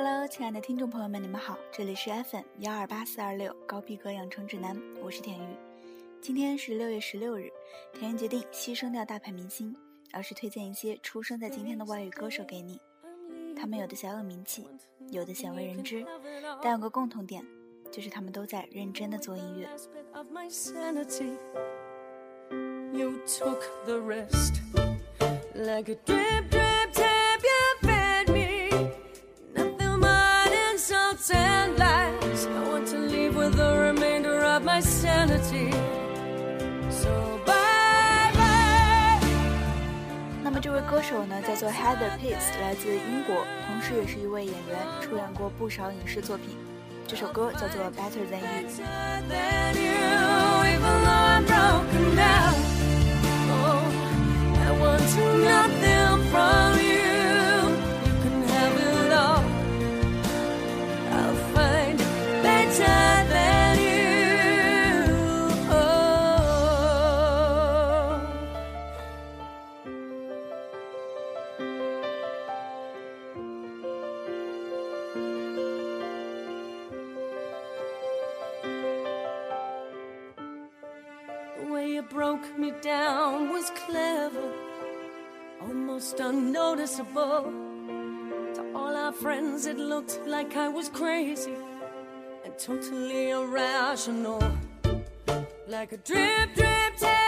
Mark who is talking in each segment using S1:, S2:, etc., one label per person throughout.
S1: Hello，亲爱的听众朋友们，你们好，这里是 FM 幺二八四二六高逼格养成指南，我是田玉。今天是六月十六日，田玉决定牺牲掉大牌明星，而是推荐一些出生在今天的外语歌手给你。他们有的小有名气，有的鲜为人知，但有个共同点，就是他们都在认真的做音乐。You took the rest like a drip, drip my sanity. So bye bye. 那么这位歌手呢，叫做 Heather Pace，来自英国，同时也是一位演员，出演过不少影视作品。这首歌叫做 Better Than You。nothing from you.
S2: almost unnoticeable. To all our friends, it looked like I was crazy and totally irrational. Like a drip, drip, tap,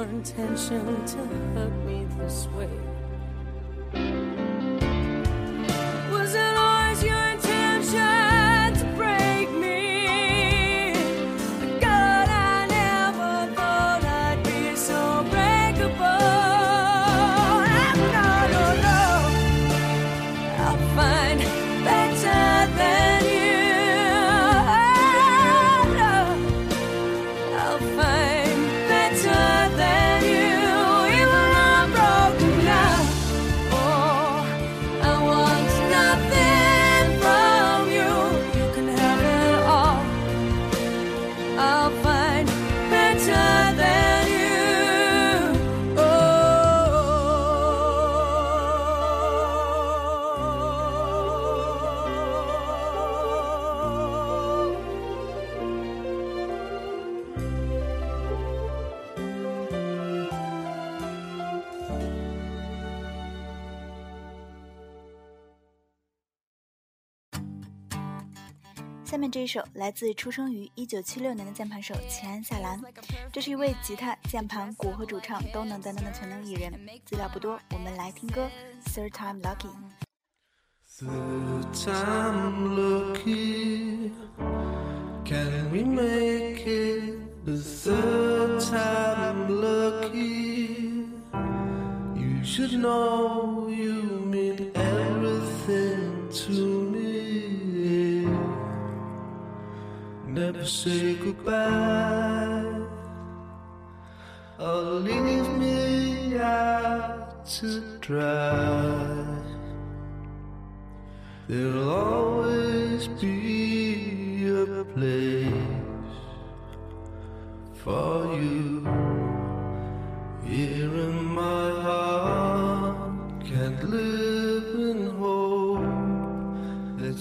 S2: your intention to hurt me this way?
S1: “这一首来自出生于一九七六年的键盘手齐安·夏兰，这是一位吉他、键盘、鼓和主唱都能担当的全能艺人。资料不多，我们来听歌。Third time lucky。
S3: Third time lucky, can we make it? The third time lucky, you should know you mean everything to me. Never say goodbye or leave me out to dry. There'll always be a place for you here in my heart. Can't live in hope
S4: the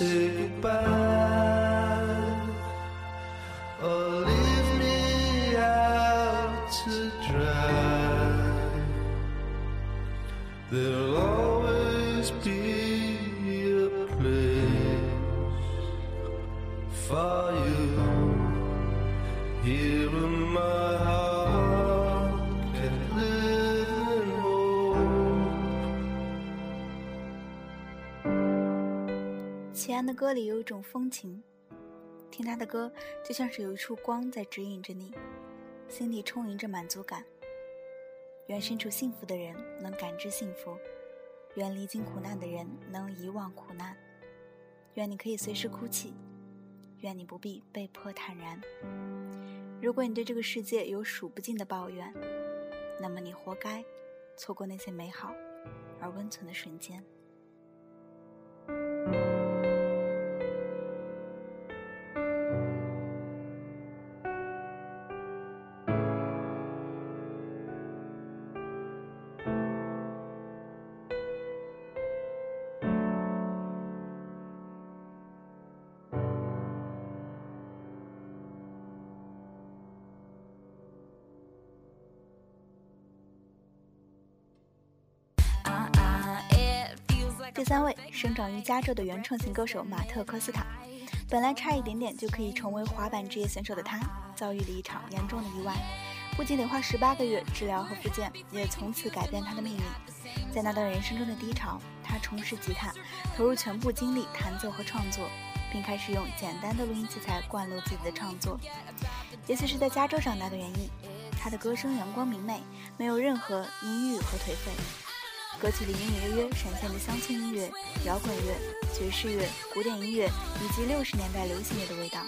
S4: goodbye
S1: 歌里有一种风情，听他的歌就像是有一束光在指引着你，心里充盈着满足感。愿身处幸福的人能感知幸福，愿历经苦难的人能遗忘苦难，愿你可以随时哭泣，愿你不必被迫坦然。如果你对这个世界有数不尽的抱怨，那么你活该错过那些美好而温存的瞬间。三位，生长于加州的原创型歌手马特·科斯塔。本来差一点点就可以成为滑板职业选手的他，遭遇了一场严重的意外，不仅得花十八个月治疗和复健，也从此改变他的命运。在那段人生中的低潮，他重拾吉他，投入全部精力弹奏和创作，并开始用简单的录音器材灌录自己的创作。也许是在加州长大的原因，他的歌声阳光明媚，没有任何阴郁和颓废。歌曲里隐隐约约闪现着乡村音乐、摇滚乐、爵士乐、古典音乐以及六十年代流行乐的味道，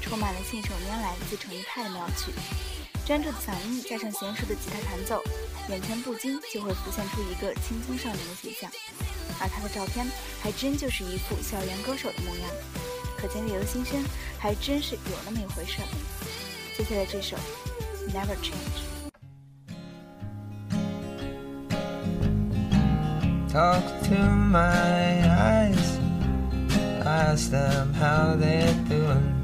S1: 充满了信手拈来、自成一派的妙趣。专注的嗓音加上娴熟的吉他弹奏，眼前不禁就会浮现出一个青葱少年的形象。而他的照片还真就是一副校园歌手的模样，可见月由心生还真是有那么一回事。接下来这首《Never Change》。
S4: Talk to my eyes, ask them how they're doing.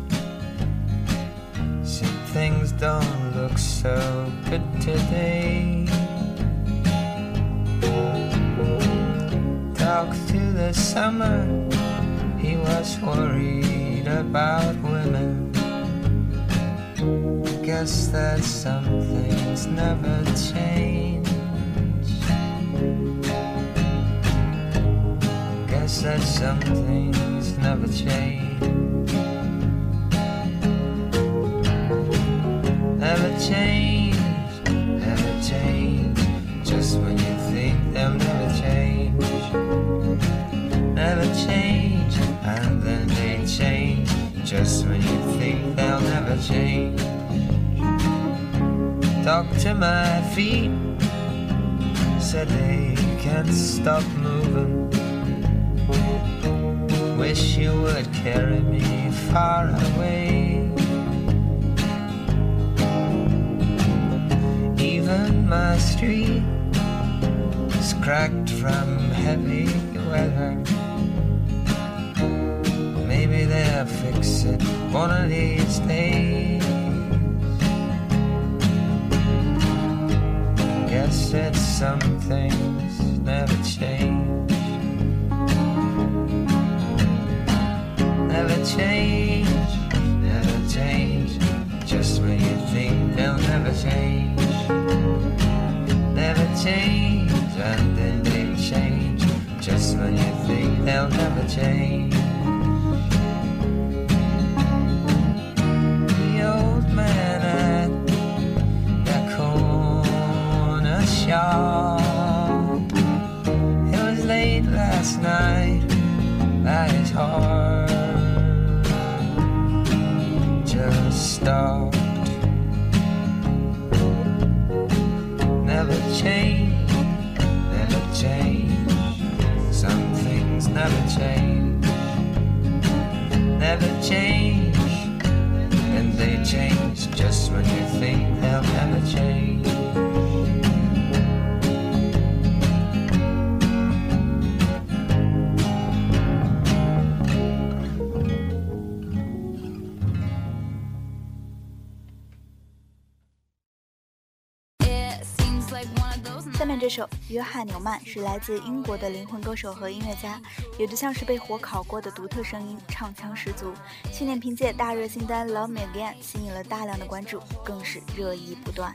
S4: Some things don't look so good today. Talk to the summer, he was worried about women. Guess that some things never change. That some things never change. Never change, never change. Just when you think they'll never change. Never change, and then they change. Just when you think they'll never change. Talk to my feet, said they can't stop moving. Wish you would carry me far away. Even my street is cracked from heavy weather. Maybe they'll fix it one of these days. Guess that some things never change. Change, never change. Just when you think they'll never change. Never change, and then they change. Just when you think they'll never change. Change. And they change just when you think they'll never change.
S2: Those
S1: 下面这首《约翰纽曼》是来自英国的灵魂歌手和音乐家，有着像是被火烤过的独特声音，唱腔十足。去年凭借大热新单《Love Me Again》吸引了大量的关注，更是热议不断。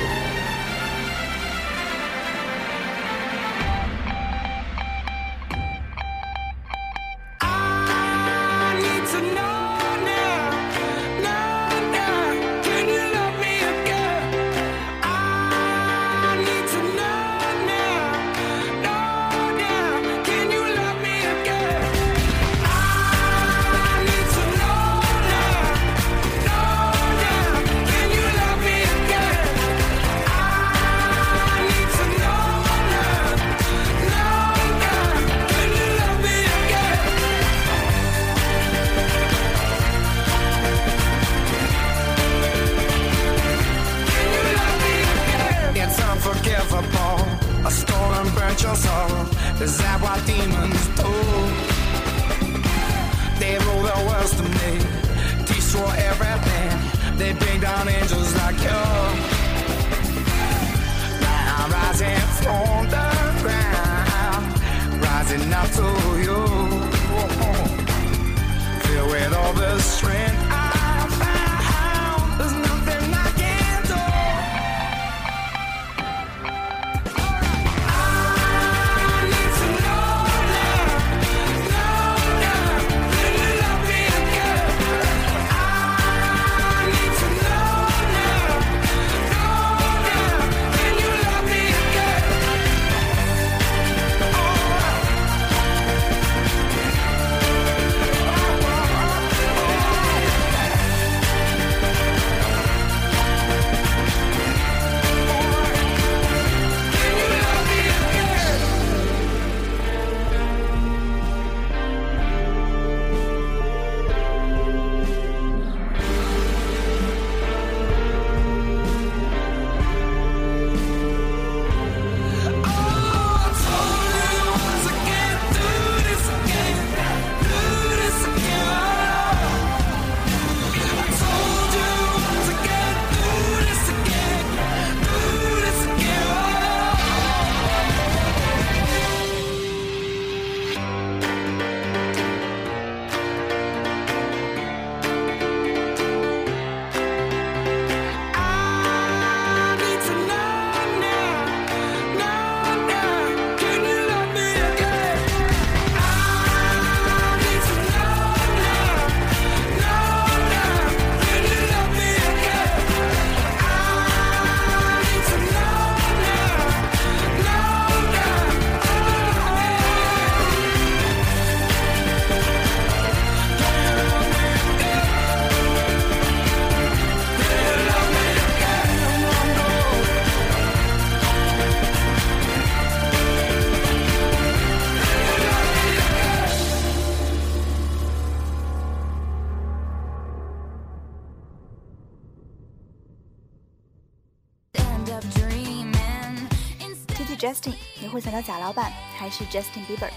S1: Justin，你会想到贾老板还是 Justin Bieber？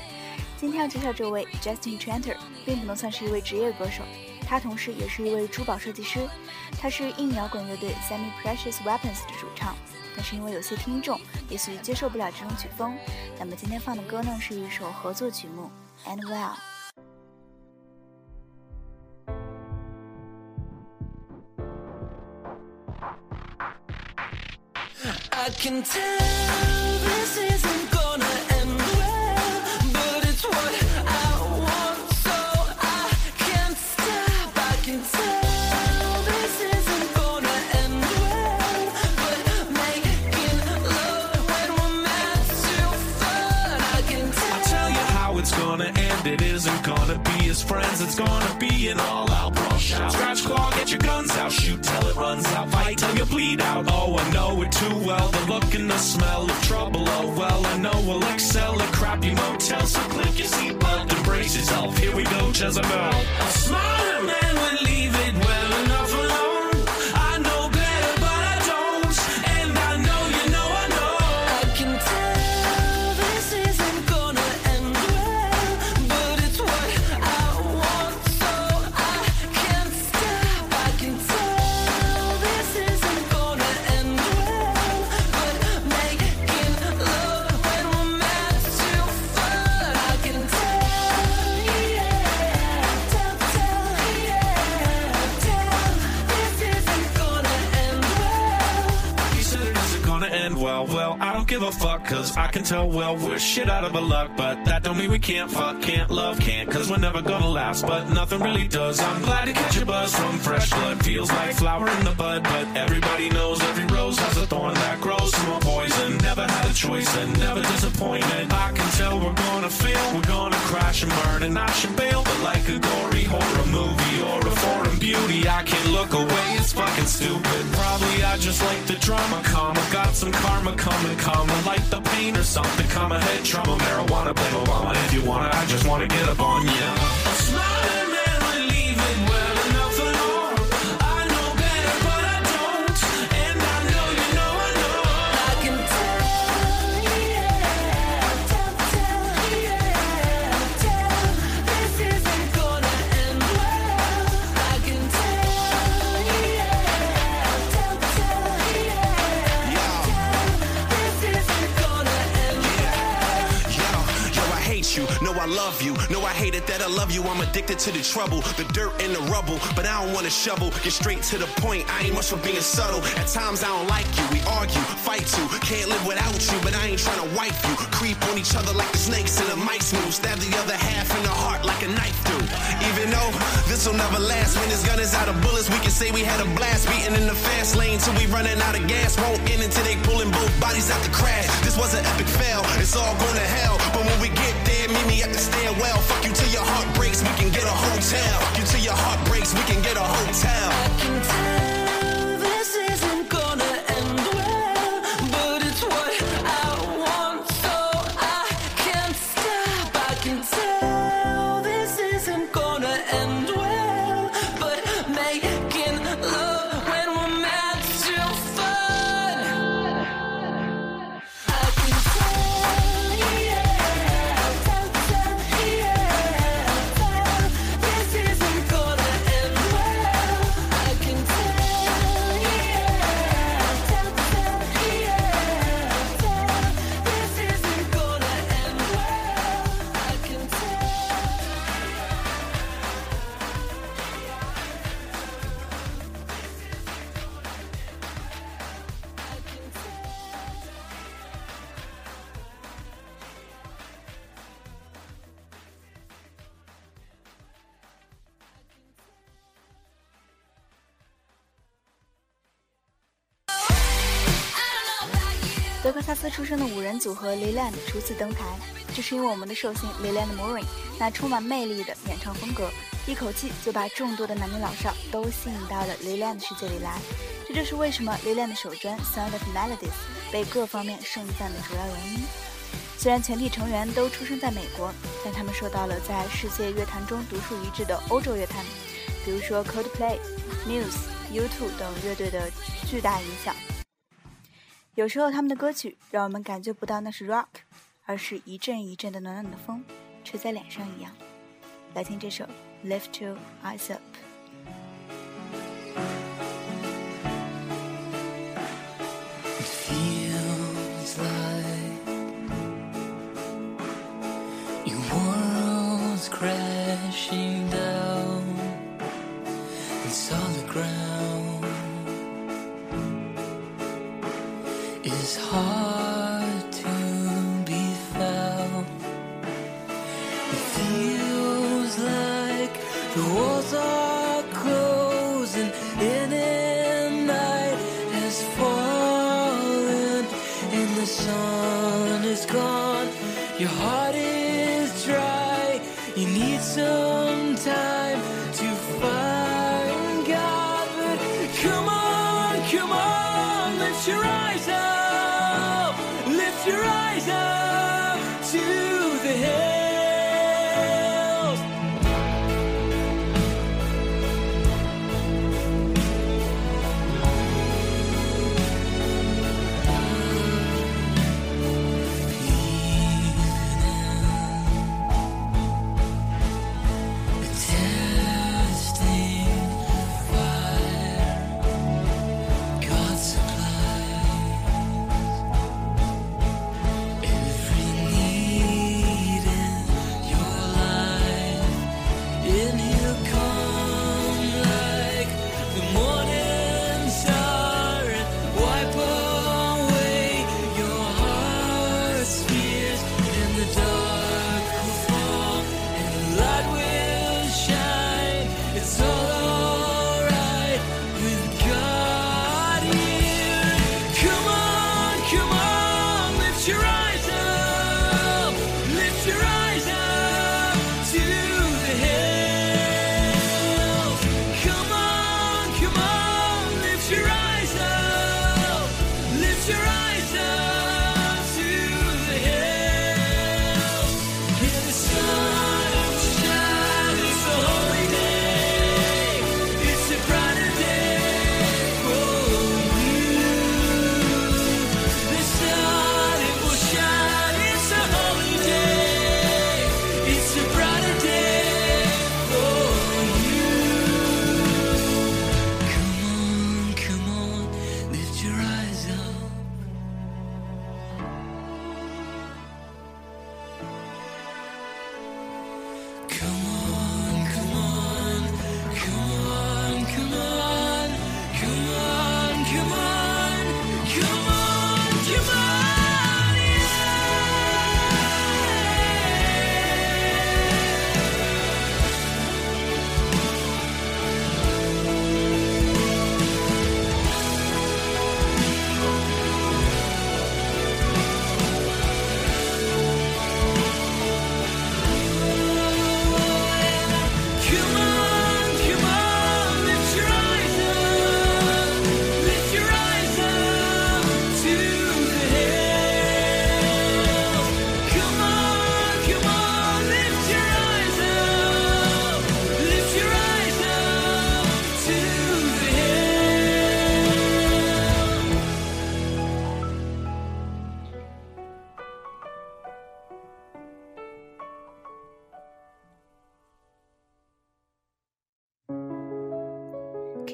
S1: 今天要介绍这位 Justin Tranter，并不能算是一位职业歌手，他同时也是一位珠宝设计师。他是硬摇滚乐队 Semi Precious Weapons 的主唱，但是因为有些听众也许接受不了这种曲风，那么今天放的歌呢是一首合作曲目《And Well》。
S2: I can tell this isn't gonna end well, but it's what I want, so I can't stop. I can tell this isn't gonna end well, but making love when we're meant to fun. I can tell.
S5: I'll tell you how it's gonna end. It isn't gonna be as friends. It's gonna be an all-out brawl. Scratch, claw, get your guns out. Shoot runs out. Fight till you bleed out. Oh, I know it too well. The look and the smell of trouble. Oh well, I know we'll excel at crappy motels. So click your seatbelt and brace yourself. Here we go, Jezebel. A smarter man give a fuck, cause I can tell well we're shit out of our luck. But that don't mean we can't fuck, can't love, can't, cause we're never gonna last. But nothing really does. I'm glad to catch a buzz from fresh blood. Feels like flower in the bud, but everybody knows every rose has a thorn that grows to a poison. Never had a choice and never disappointed. I can tell we're gonna fail, we're gonna crash and burn, and I should bail. But like a gory horror movie or a beauty, I can't look away, it's fucking stupid. Probably I just like the drama, comma. Got some karma coming, comma. Like the pain or something, comma. Head trauma, marijuana, blame Obama. If you wanna, I just wanna get up on ya. A
S6: love you. No, I hate it that I love you. I'm addicted to the trouble, the dirt and the rubble. But I don't wanna shovel. Get straight to the point. I ain't much for being subtle. At times I don't like you. We argue, fight too. Can't live without you, but I ain't trying to wipe you. Creep on each other like the snakes in a mice move. Stab the other half in the heart like a knife do. Even though this'll never last. When this gun is out of bullets, we can say we had a blast. Beating in the fast lane till we running out of gas. Won't end until they pulling both bodies out the crash. This was an epic fail. It's all going to hell.
S1: 德克萨斯出生的五人组合 Leland 初次登台，这是因为我们的寿星 Leland Morin 那充满魅力的演唱风格，一口气就把众多的男女老少都吸引到了 Leland 世界里来。这就是为什么 Leland 的首专《Sound of Melodies》被各方面盛赞的主要原因。虽然全体成员都出生在美国，但他们受到了在世界乐坛中独树一帜的欧洲乐坛，比如说 Coldplay、Muse、U2 等乐队的巨大影响。有时候他们的歌曲让我们感觉不到那是 rock，而是一阵一阵的暖暖的风吹在脸上一样。来听这首《Lift Your Eyes Up》。
S2: It feels like your world's crashing
S6: Your heart is dry. You need some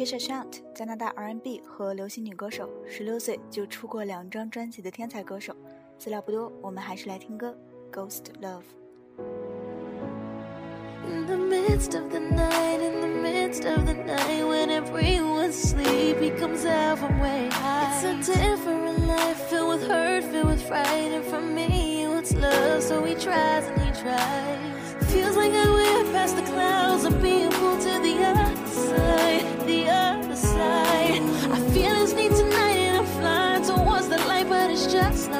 S1: Kisha Shant，加拿大 R&B 和流行女歌手，十六岁就出过两张专辑的天才歌手。资料不多，我们还是来听歌《Ghost Love》。
S2: In the midst of the night, in the midst of the night, when everyone's asleep, he comes out from way high. It's a different life, filled with hurt, filled with fright, and for me, it's love, so he tries and he tries. Feels like I went past the clouds, I'm being pulled to the other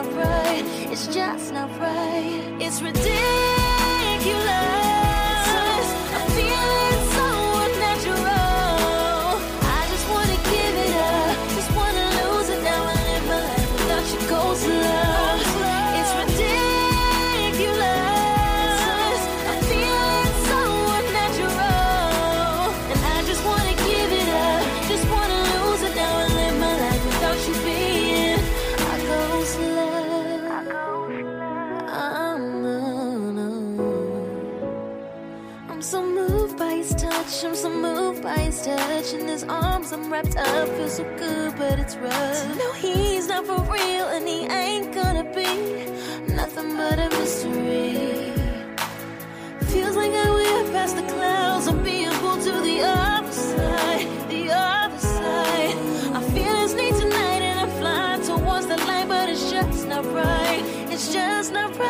S2: Not right. It's just not right. It's ridiculous. in his arms. I'm wrapped up, feel so good, but it's rough. No, he's not for real, and he ain't gonna be nothing but a mystery. Feels like I will past the clouds I'm being pulled to the other side, the other side. I feel his need tonight, and I fly towards the light, but it's just not right. It's just not right.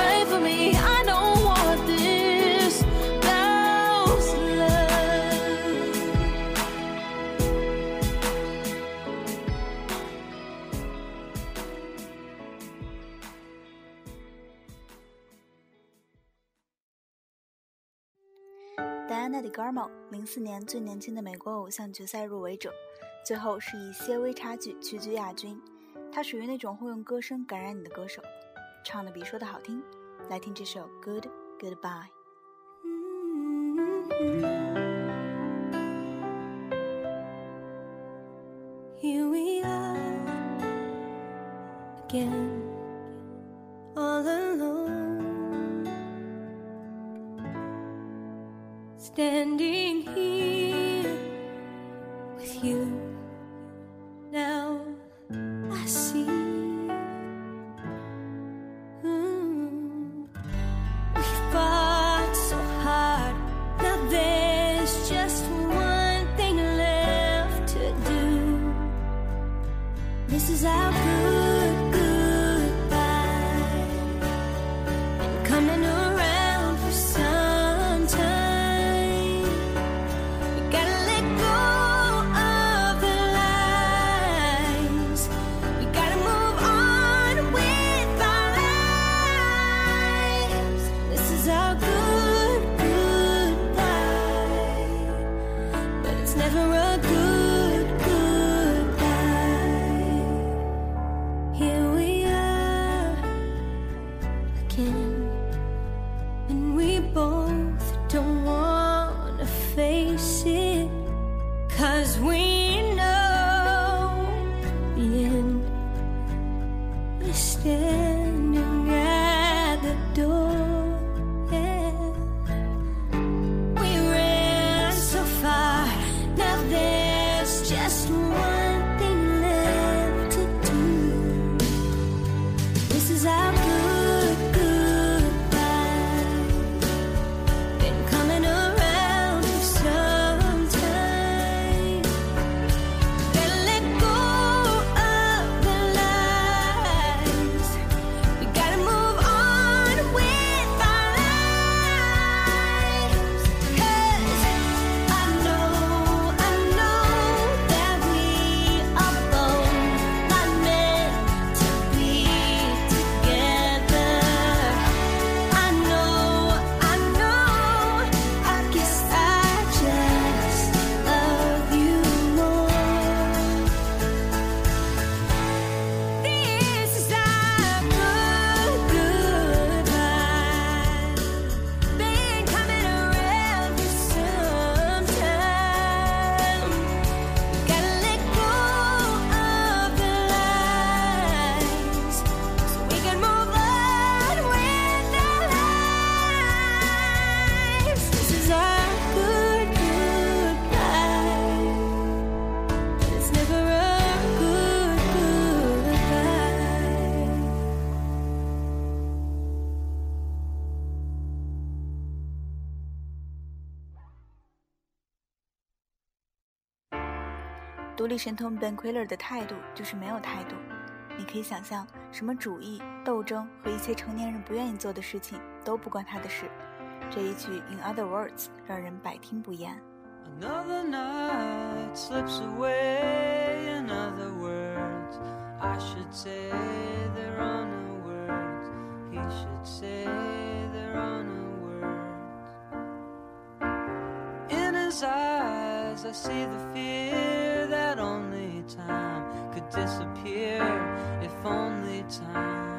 S1: 零四年最年轻的美国偶像决赛入围者最后是以些微差距屈居亚军他属于那种会用歌声感染你的歌手。唱的比说的好听。来听这首 good goodbye
S2: here we are again all alone. standing here with you.
S1: 立神童 Ben Quiller 的态度就是没有态度。你可以想象，什么主义、斗争和一切成年人不愿意做的事情都不关他的事。这一句 In Other Words 让人百听不厌。
S7: Another night slips away. In other words, I should say there are no words. He should say there are no words. In his eyes, I see the fear time could disappear. If only time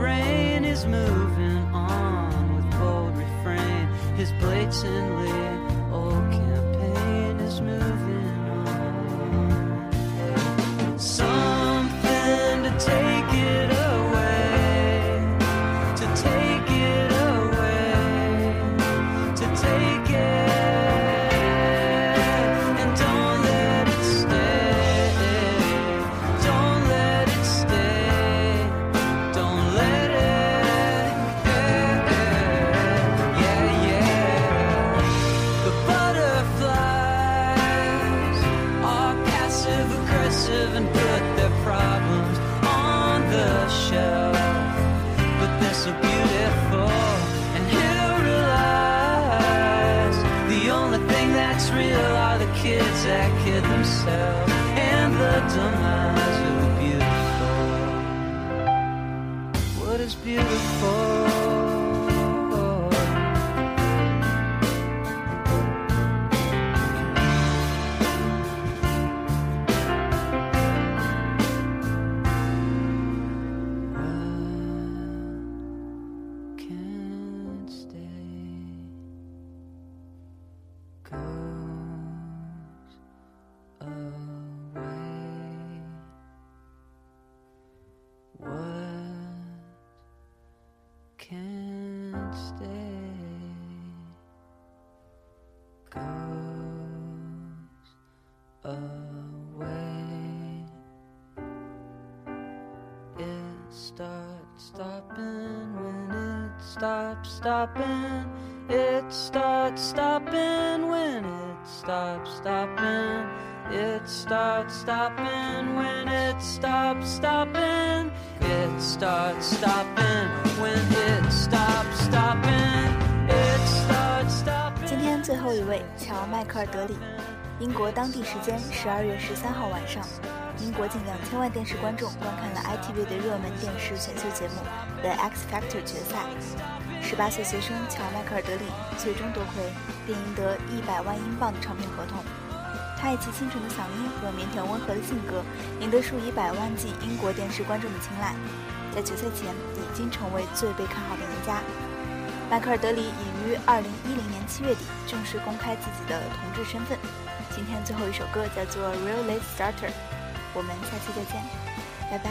S7: terrain is moving on with bold refrain. His blatantly old oh, campaign is moving stopping. It starts stopping when it stops stopping. It starts stopping when it stops stopping. It starts stopping when it stops stopping. It starts stopping.
S1: 今天最后一位，乔·迈克尔德里。英国当地时间十二月十三号晚上，英国近两千万电视观众观看了 ITV 的热门电视选秀节目《The X Factor》决赛。十八岁学生乔·迈克尔德里最终夺魁，并赢得一百万英镑的唱片合同。他以其清纯的嗓音和腼腆温和的性格，赢得数以百万计英国电视观众的青睐。在决赛前，已经成为最被看好的赢家。迈克尔德里已于二零一零年七月底正式公开自己的同志身份。今天最后一首歌叫做《Real Late Starter》，我们下期再见，拜拜。